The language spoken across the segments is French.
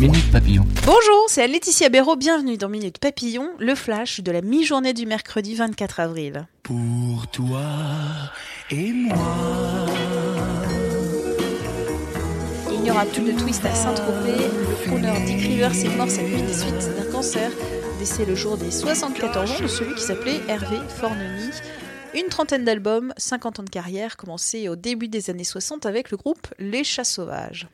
Minute Papillon. Bonjour, c'est Laetitia Béraud, bienvenue dans Minute Papillon, le flash de la mi-journée du mercredi 24 avril. Pour toi et moi. Il n'y aura plus de twist à Saint-Tropez. Le crooner Dick Rivers est mort cette nuit des suites d'un cancer. Décès le jour des 74 ans de celui qui s'appelait Hervé Forneny. Une trentaine d'albums, 50 ans de carrière, commencé au début des années 60 avec le groupe Les Chats Sauvages.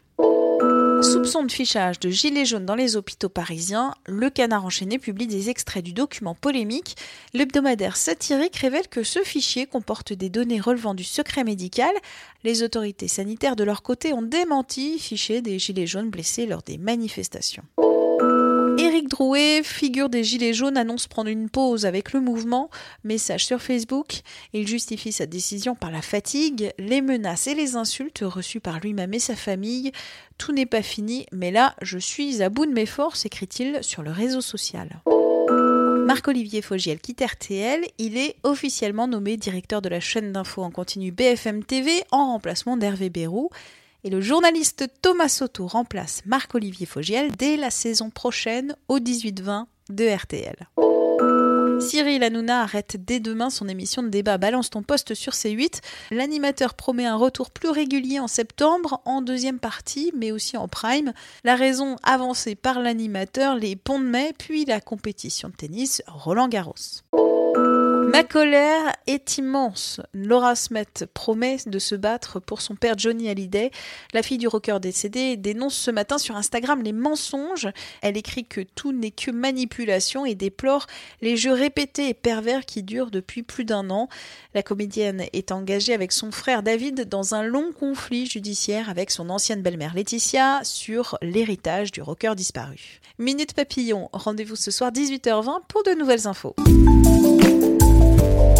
Soupçon de fichage de gilets jaunes dans les hôpitaux parisiens, le canard enchaîné publie des extraits du document polémique. L'hebdomadaire satirique révèle que ce fichier comporte des données relevant du secret médical. Les autorités sanitaires de leur côté ont démenti fichier des gilets jaunes blessés lors des manifestations. Drouet, figure des Gilets jaunes, annonce prendre une pause avec le mouvement. Message sur Facebook. Il justifie sa décision par la fatigue, les menaces et les insultes reçues par lui-même et sa famille. Tout n'est pas fini, mais là, je suis à bout de mes forces, écrit-il sur le réseau social. Marc-Olivier Fogiel quitte RTL. Il est officiellement nommé directeur de la chaîne d'info en continu BFM TV en remplacement d'Hervé Bérou et le journaliste Thomas Soto remplace Marc-Olivier Fogiel dès la saison prochaine au 18-20 de RTL. Cyril Hanouna arrête dès demain son émission de débat Balance ton poste sur C8. L'animateur promet un retour plus régulier en septembre, en deuxième partie, mais aussi en prime. La raison avancée par l'animateur, les ponts de mai, puis la compétition de tennis Roland Garros. Ma colère est immense. Laura Smet promet de se battre pour son père Johnny Hallyday. La fille du rocker décédé dénonce ce matin sur Instagram les mensonges. Elle écrit que tout n'est que manipulation et déplore les jeux répétés et pervers qui durent depuis plus d'un an. La comédienne est engagée avec son frère David dans un long conflit judiciaire avec son ancienne belle-mère Laetitia sur l'héritage du rocker disparu. Minute Papillon, rendez-vous ce soir 18h20 pour de nouvelles infos. Thank you.